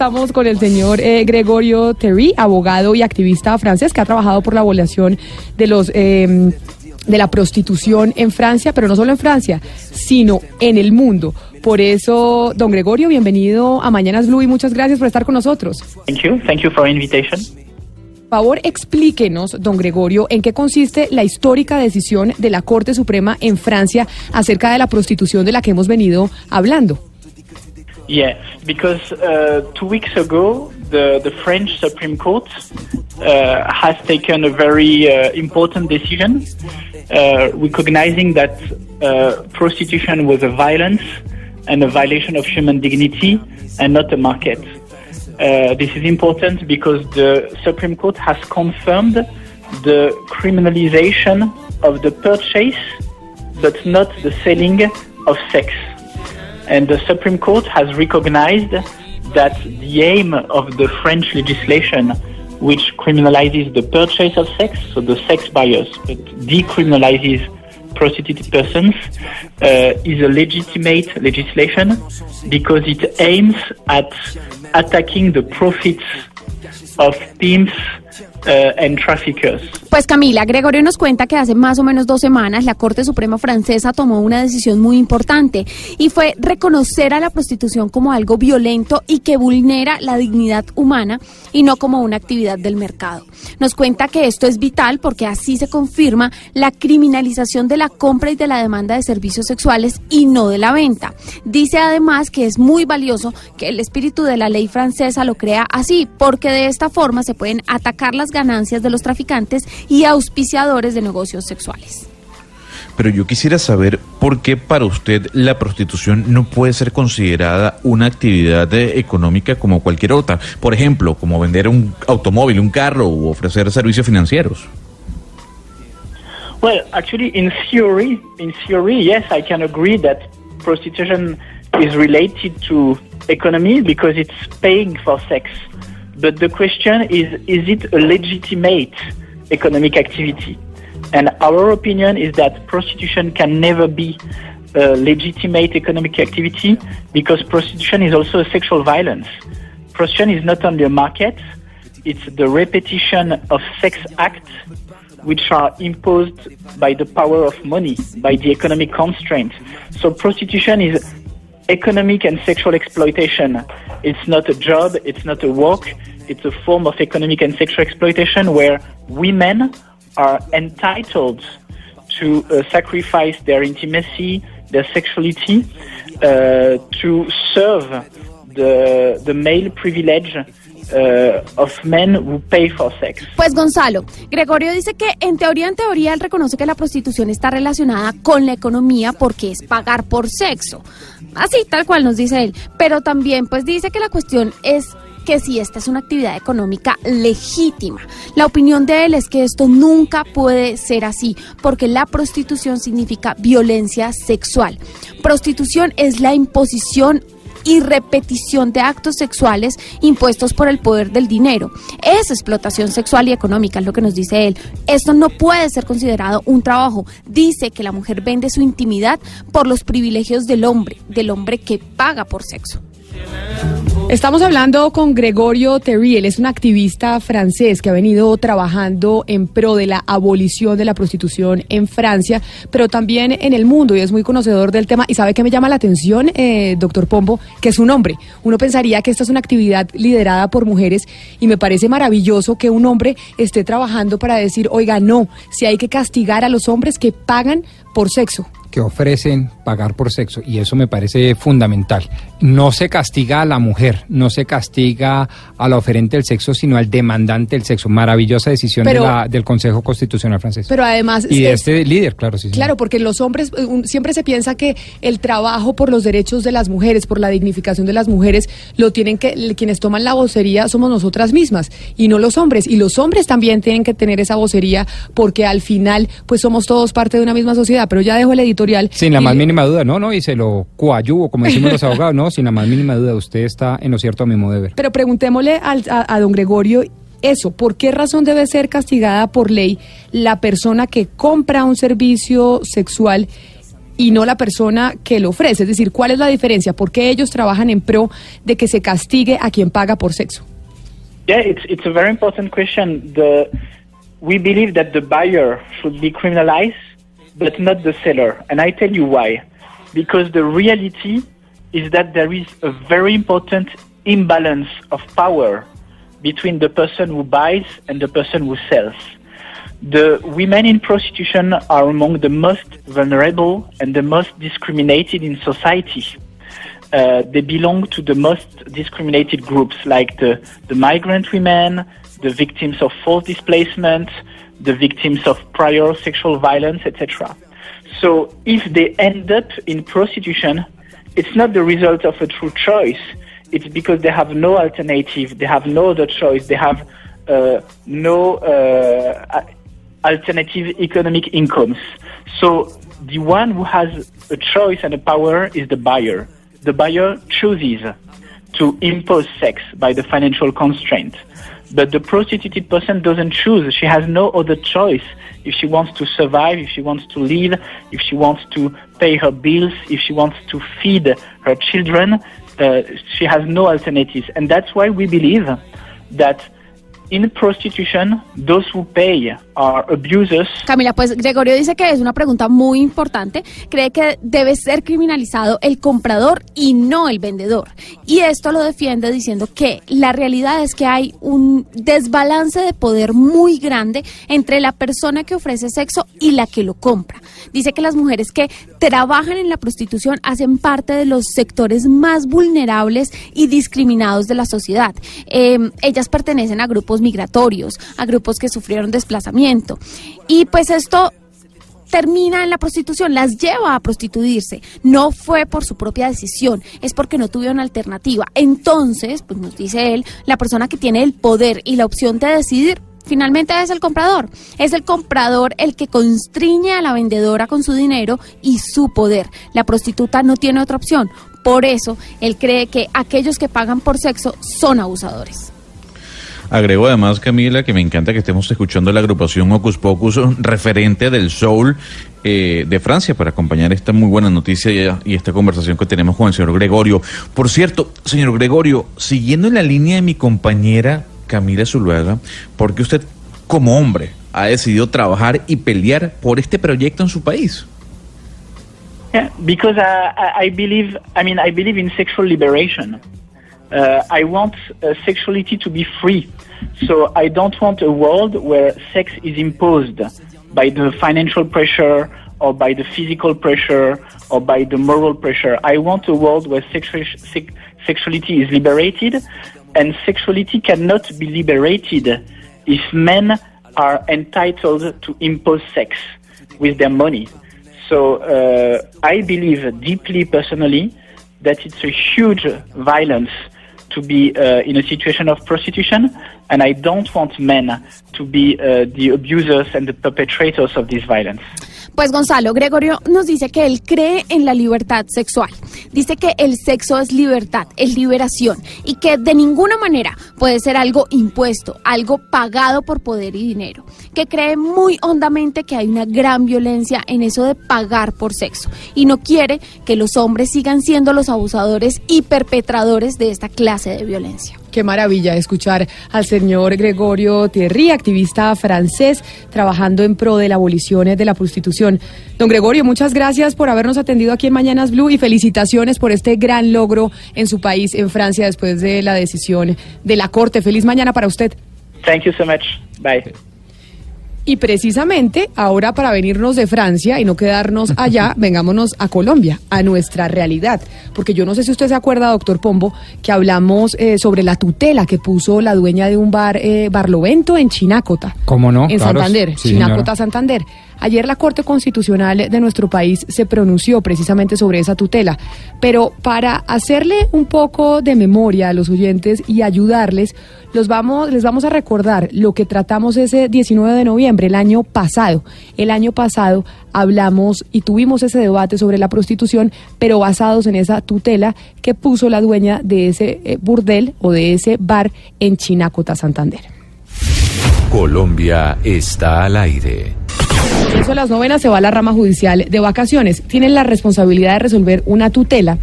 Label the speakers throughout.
Speaker 1: Estamos con el señor eh, Gregorio Terry, abogado y activista francés que ha trabajado por la abolición de los eh, de la prostitución en Francia, pero no solo en Francia, sino en el mundo. Por eso, don Gregorio, bienvenido a Mañanas Blue y muchas gracias por estar con nosotros.
Speaker 2: Thank you. Thank you for invitation.
Speaker 1: Por favor, explíquenos, don Gregorio, en qué consiste la histórica decisión de la Corte Suprema en Francia acerca de la prostitución de la que hemos venido hablando.
Speaker 2: Yeah, because uh, two weeks ago, the, the French Supreme Court uh, has taken a very uh, important decision, uh, recognizing that uh, prostitution was a violence and a violation of human dignity and not a market. Uh, this is important because the Supreme Court has confirmed the criminalization of the purchase, but not the selling of sex. And the Supreme Court has recognized that the aim of the French legislation, which criminalizes the purchase of sex, so the sex buyers, but decriminalizes prostituted persons, uh, is a legitimate legislation because it aims at attacking the profits of pimps uh, and traffickers.
Speaker 3: Pues Camila, Gregorio nos cuenta que hace más o menos dos semanas la Corte Suprema Francesa tomó una decisión muy importante y fue reconocer a la prostitución como algo violento y que vulnera la dignidad humana y no como una actividad del mercado. Nos cuenta que esto es vital porque así se confirma la criminalización de la compra y de la demanda de servicios sexuales y no de la venta. Dice además que es muy valioso que el espíritu de la ley francesa lo crea así, porque de esta forma se pueden atacar las ganancias de los traficantes y auspiciadores de negocios sexuales.
Speaker 4: Pero yo quisiera saber por qué para usted la prostitución no puede ser considerada una actividad eh, económica como cualquier otra. Por ejemplo, como vender un automóvil, un carro u ofrecer servicios financieros.
Speaker 2: Well, actually, in theory, in theory, yes, I can agree that prostitution is related to economy because it's paying for sex. But the question is, is it a legitimate economic activity? And our opinion is that prostitution can never be a legitimate economic activity because prostitution is also a sexual violence. Prostitution is not only a market, it's the repetition of sex acts which are imposed by the power of money, by the economic constraint. So prostitution is economic and sexual exploitation. It's not a job, it's not a work, it's a form of economic and sexual exploitation where women are entitled to uh, sacrifice their intimacy, their sexuality, uh, to serve the, the male privilege uh, of men who pay for sex.
Speaker 3: Pues Gonzalo, Gregorio dice que en teoría, en teoría, él reconoce que la prostitución está relacionada con la economía porque es pagar por sexo. Así, tal cual nos dice él. Pero también, pues dice que la cuestión es que si esta es una actividad económica legítima. La opinión de él es que esto nunca puede ser así, porque la prostitución significa violencia sexual. Prostitución es la imposición y repetición de actos sexuales impuestos por el poder del dinero. Es explotación sexual y económica, es lo que nos dice él. Esto no puede ser considerado un trabajo. Dice que la mujer vende su intimidad por los privilegios del hombre, del hombre que paga por sexo.
Speaker 1: Estamos hablando con Gregorio Terry, él es un activista francés que ha venido trabajando en pro de la abolición de la prostitución en Francia, pero también en el mundo y es muy conocedor del tema. ¿Y sabe qué me llama la atención, eh, doctor Pombo? Que es un hombre. Uno pensaría que esta es una actividad liderada por mujeres y me parece maravilloso que un hombre esté trabajando para decir, oiga, no, si hay que castigar a los hombres que pagan por sexo
Speaker 5: que ofrecen pagar por sexo y eso me parece fundamental. No se castiga a la mujer, no se castiga a la oferente del sexo, sino al demandante del sexo. Maravillosa decisión
Speaker 1: Pero-
Speaker 5: de la- del Consejo Constitucional francés.
Speaker 1: Pero además...
Speaker 5: y de
Speaker 1: es-
Speaker 5: este líder, claro, sí.
Speaker 1: Claro, porque los hombres, eh, siempre se piensa que el trabajo por los derechos de las mujeres, por la dignificación de las mujeres, lo tienen que, quienes toman la vocería somos nosotras mismas y no los hombres. Y los hombres también tienen que tener esa vocería porque al final, pues somos todos parte de una misma sociedad. Pero ya dejo el
Speaker 5: Sin la
Speaker 1: y
Speaker 5: más
Speaker 1: le-
Speaker 5: mínima duda, no, no, y se lo coayuvo, como decimos los abogados, no, sin la más mínima duda, usted está en lo cierto a mi modo de ver.
Speaker 1: Pero preguntémosle al- a, a don Gregorio eso, ¿por qué razón debe ser castigada por ley la persona que compra un servicio sexual y no la persona que lo ofrece. Es decir, ¿cuál es la diferencia? ¿Por qué ellos trabajan en pro de que se castigue a quien paga por sexo?
Speaker 2: Yeah, it's it's a very important question. The we believe that the buyer should be criminalized, but not the seller, and I tell you why. Because the reality is that there is a very important imbalance of power between the person who buys and the person who sells. The women in prostitution are among the most vulnerable and the most discriminated in society. Uh, they belong to the most discriminated groups like the, the migrant women, the victims of forced displacement, the victims of prior sexual violence, etc. So if they end up in prostitution, it's not the result of a true choice. It's because they have no alternative, they have no other choice, they have uh, no uh, alternative economic incomes. So the one who has a choice and a power is the buyer. The buyer chooses to impose sex by the financial constraint. But the prostituted person doesn't choose. She has no other choice. If she wants to survive, if she wants to live, if she wants to pay her bills, if she wants to feed her children, uh, she has no alternatives. And that's why we believe that in prostitution, those who pay.
Speaker 3: Camila, pues Gregorio dice que es una pregunta muy importante. Cree que debe ser criminalizado el comprador y no el vendedor. Y esto lo defiende diciendo que la realidad es que hay un desbalance de poder muy grande entre la persona que ofrece sexo y la que lo compra. Dice que las mujeres que trabajan en la prostitución hacen parte de los sectores más vulnerables y discriminados de la sociedad. Eh, ellas pertenecen a grupos migratorios, a grupos que sufrieron desplazamiento. Y pues esto termina en la prostitución, las lleva a prostituirse. No fue por su propia decisión, es porque no tuvieron alternativa. Entonces, pues nos dice él, la persona que tiene el poder y la opción de decidir finalmente es el comprador. Es el comprador el que constriñe a la vendedora con su dinero y su poder. La prostituta no tiene otra opción. Por eso, él cree que aquellos que pagan por sexo son abusadores.
Speaker 4: Agrego además, Camila, que me encanta que estemos escuchando la agrupación Ocus Pocus, referente del soul eh, de Francia, para acompañar esta muy buena noticia y, esta conversación que tenemos con el señor Gregorio. Por cierto, señor Gregorio, siguiendo en la línea de mi compañera Camila Zuluaga, ¿por qué usted, como hombre, ha decidido trabajar y pelear por este proyecto en su país?
Speaker 2: Yeah, because I, I believe, I mean, I believe in sexual liberation. Uh, I want uh, sexuality to be free. So I don't want a world where sex is imposed by the financial pressure or by the physical pressure or by the moral pressure. I want a world where sexu- se- sexuality is liberated and sexuality cannot be liberated if men are entitled to impose sex with their money. So uh, I believe deeply personally that it's a huge violence to be uh, in a situation of prostitution, and I don't want men to be uh, the abusers and the perpetrators of this violence.
Speaker 3: Pues Gonzalo, Gregorio nos dice que él cree en la libertad sexual. Dice que el sexo es libertad, es liberación y que de ninguna manera puede ser algo impuesto, algo pagado por poder y dinero. Que cree muy hondamente que hay una gran violencia en eso de pagar por sexo y no quiere que los hombres sigan siendo los abusadores y perpetradores de esta clase de violencia.
Speaker 1: Qué maravilla escuchar al señor Gregorio Thierry, activista francés, trabajando en pro de la abolición de la prostitución. Don Gregorio, muchas gracias por habernos atendido aquí en Mañanas Blue y felicitaciones por este gran logro en su país, en Francia, después de la decisión de la Corte. Feliz mañana para usted.
Speaker 2: Thank you so much. Bye.
Speaker 1: Y precisamente ahora para venirnos de Francia y no quedarnos allá, vengámonos a Colombia, a nuestra realidad. Porque yo no sé si usted se acuerda, doctor Pombo, que hablamos eh, sobre la tutela que puso la dueña de un bar, eh, Barlovento, en Chinácota.
Speaker 5: ¿Cómo no?
Speaker 1: En
Speaker 5: Claro,
Speaker 1: Santander,
Speaker 5: sí,
Speaker 1: Chinácota,
Speaker 5: señora.
Speaker 1: Santander. Ayer la Corte Constitucional de nuestro país se pronunció precisamente sobre esa tutela, pero para hacerle un poco de memoria a los oyentes y ayudarles, los vamos, les vamos a recordar lo que tratamos ese 19 de noviembre, el año pasado. El año pasado hablamos y tuvimos ese debate sobre la prostitución, pero basados en esa tutela que puso la dueña de ese eh, burdel o de ese bar en Chinácota, Santander.
Speaker 6: Colombia está al aire.
Speaker 1: Eso las novenas se va a la rama judicial de vacaciones. Tienen la responsabilidad de resolver una tutela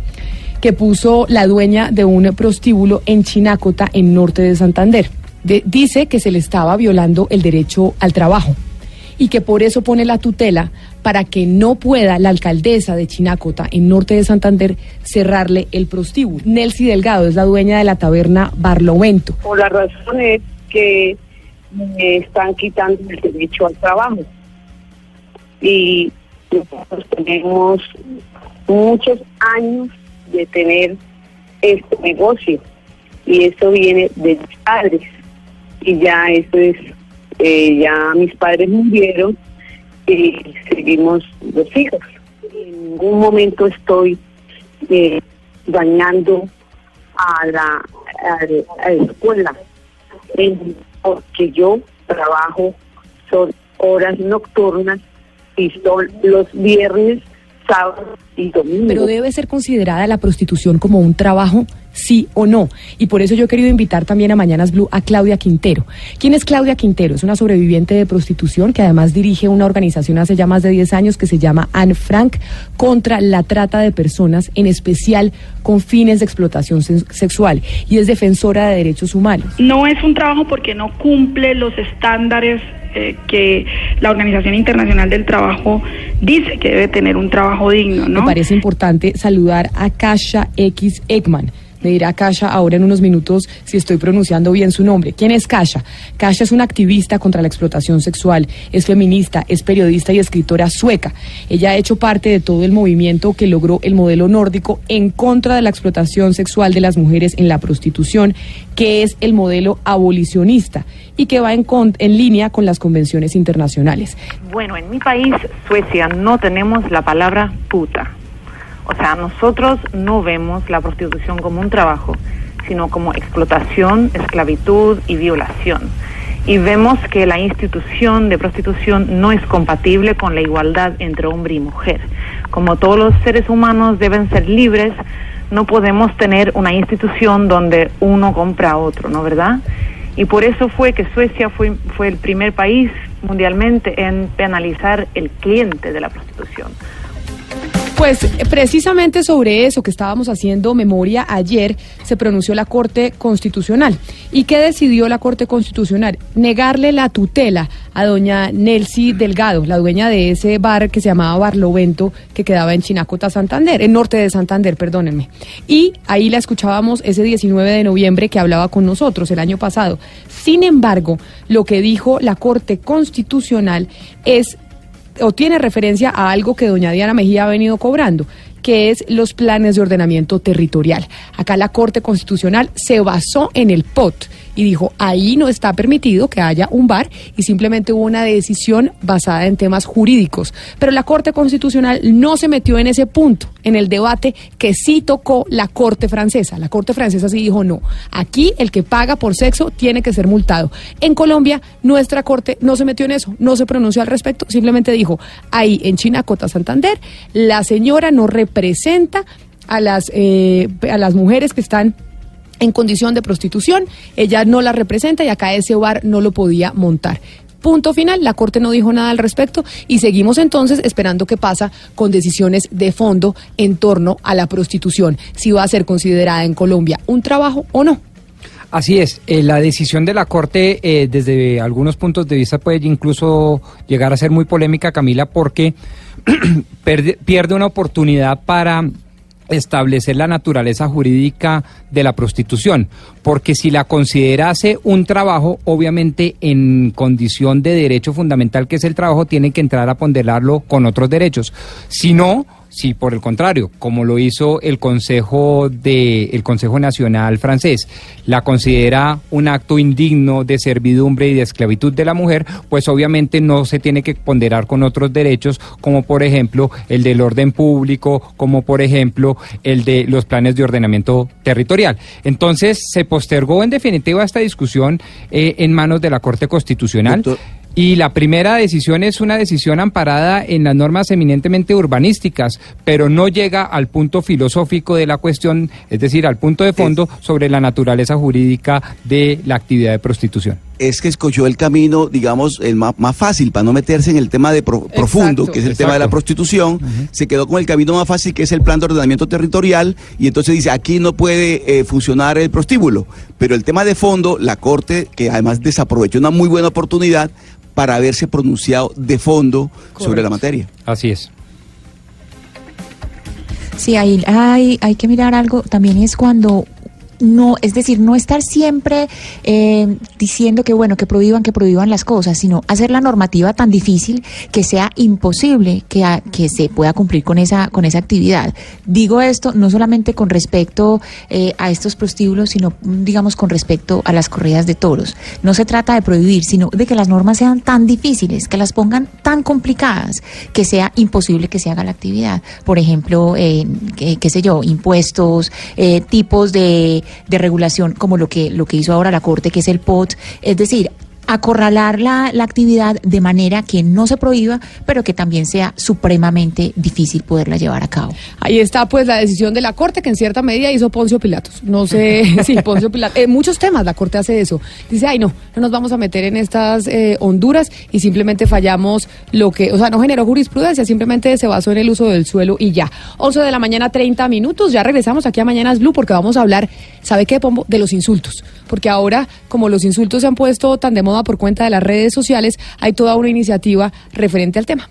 Speaker 1: que puso la dueña de un prostíbulo en Chinácota, en norte de Santander. De- dice que se le estaba violando el derecho al trabajo y que por eso pone la tutela para que no pueda la alcaldesa de Chinácota, en norte de Santander, cerrarle el prostíbulo. Nelcy Delgado es la dueña de la taberna Barlovento.
Speaker 6: por la razón es que me están quitando el derecho al trabajo. Y nosotros tenemos muchos años de tener este negocio. Y eso viene de mis padres. Y ya eso es, eh, ya mis padres murieron y seguimos los hijos. En ningún momento estoy eh, dañando a la, a, a la escuela. Porque yo trabajo son horas nocturnas y son los viernes, sábados y domingos.
Speaker 1: Pero debe ser considerada la prostitución como un trabajo, sí o no. Y por eso yo he querido invitar también a Mañanas Blue a Claudia Quintero. ¿Quién es Claudia Quintero? Es una sobreviviente de prostitución que además dirige una organización hace ya más de 10 años que se llama Anne Frank contra la trata de personas, en especial con fines de explotación sexual. Y es defensora de derechos humanos.
Speaker 7: No es un trabajo porque no cumple los estándares eh, que la Organización Internacional del Trabajo dice que debe tener un trabajo digno, ¿no?
Speaker 1: Me parece importante saludar a Kasha X Ekman. Me dirá Kasha ahora en unos minutos si estoy pronunciando bien su nombre. ¿Quién es Kasha? Kasha es una activista contra la explotación sexual, es feminista, es periodista y escritora sueca. Ella ha hecho parte de todo el movimiento que logró el modelo nórdico en contra de la explotación sexual de las mujeres en la prostitución, que es el modelo abolicionista y que va en, con- en línea con las convenciones internacionales.
Speaker 8: Bueno, en mi país, Suecia, no tenemos la palabra puta. O sea, nosotros no vemos la prostitución como un trabajo, sino como explotación, esclavitud y violación. Y vemos que la institución de prostitución no es compatible con la igualdad entre hombre y mujer. Como todos los seres humanos deben ser libres, no podemos tener una institución donde uno compra a otro, ¿no verdad? Y por eso fue que Suecia fue, fue el primer país mundialmente en penalizar el cliente de la prostitución.
Speaker 1: Pues precisamente sobre eso que estábamos haciendo memoria ayer se pronunció la Corte Constitucional. ¿Y qué decidió la Corte Constitucional? Negarle la tutela a doña Nelcy Delgado, la dueña de ese bar que se llamaba Barlovento, que quedaba en Chinacota, Santander, en norte de Santander, perdónenme. Y ahí la escuchábamos ese 19 de noviembre que hablaba con nosotros el año pasado. Sin embargo, lo que dijo la Corte Constitucional es o tiene referencia a algo que doña Diana Mejía ha venido cobrando, que es los planes de ordenamiento territorial. Acá la Corte Constitucional se basó en el POT y dijo, ahí no está permitido que haya un bar y simplemente hubo una decisión basada en temas jurídicos. Pero la Corte Constitucional no se metió en ese punto, en el debate que sí tocó la Corte francesa. La Corte francesa sí dijo, no, aquí el que paga por sexo tiene que ser multado. En Colombia, nuestra Corte no se metió en eso, no se pronunció al respecto, simplemente dijo, ahí en Chinacota, Santander, la señora no representa a las, eh, a las mujeres que están en condición de prostitución, ella no la representa y acá ese bar no lo podía montar. Punto final, la Corte no dijo nada al respecto y seguimos entonces esperando qué pasa con decisiones de fondo en torno a la prostitución, si va a ser considerada en Colombia un trabajo o no.
Speaker 5: Así es, eh, la decisión de la Corte eh, desde algunos puntos de vista puede incluso llegar a ser muy polémica, Camila, porque pierde una oportunidad para establecer la naturaleza jurídica de la prostitución, porque si la considerase un trabajo, obviamente en condición de derecho fundamental que es el trabajo, tiene que entrar a ponderarlo con otros derechos. Si no, si por el contrario, como lo hizo el Consejo de el Consejo Nacional francés, la considera un acto indigno de servidumbre y de esclavitud de la mujer, pues obviamente no se tiene que ponderar con otros derechos, como por ejemplo el del orden público, como por ejemplo el de los planes de ordenamiento territorial. Entonces se postergó en definitiva esta discusión eh, en manos de la Corte Constitucional. Y la primera decisión es una decisión amparada en las normas eminentemente urbanísticas, pero no llega al punto filosófico de la cuestión, es decir, al punto de fondo sobre la naturaleza jurídica de la actividad de prostitución.
Speaker 9: Es que escogió el camino, digamos, el más, más fácil para no meterse en el tema de pro- profundo, que es el tema de la prostitución. Se quedó con el camino más fácil, que es el plan de ordenamiento territorial, y entonces dice, aquí no puede eh, funcionar el prostíbulo. Pero el tema de fondo, la Corte, que además desaprovechó una muy buena oportunidad para haberse pronunciado de fondo sobre la materia.
Speaker 5: Así es.
Speaker 10: Sí, ahí hay, hay que mirar algo también es cuando no, es decir, no estar siempre eh, diciendo que bueno, que prohíban, que prohíban las cosas, sino hacer la normativa tan difícil que sea imposible que, que se pueda cumplir con esa, con esa actividad. Digo esto no solamente con respecto eh, a estos prostíbulos, sino mm, digamos con respecto a las corridas de toros. No se trata de prohibir, sino de que las normas sean tan difíciles, que las pongan tan complicadas, que sea imposible que se haga la actividad. Por ejemplo, eh, qué, sé yo, impuestos, tipos de, de regulación, como lo que, lo que hizo ahora la Corte, que es el POT. Es decir, acorralar la, la actividad de manera que no se prohíba, pero que también sea supremamente difícil poderla llevar a cabo.
Speaker 1: Ahí está pues la decisión de la Corte que en cierta medida hizo Poncio Pilatos. No sé, sí, Poncio Pilatos. En muchos temas la Corte hace eso. Dice, ay no, no nos vamos a meter en estas eh, Honduras y simplemente fallamos lo que, o sea, no generó jurisprudencia, simplemente se basó en el uso del suelo y ya. 11 de la mañana, 30 minutos, ya regresamos aquí a Mañanas Blue porque vamos a hablar, ¿sabe qué, Pombo? De los insultos. Porque ahora, como los insultos se han puesto tan de moda por cuenta de las redes sociales, hay toda una iniciativa referente al tema.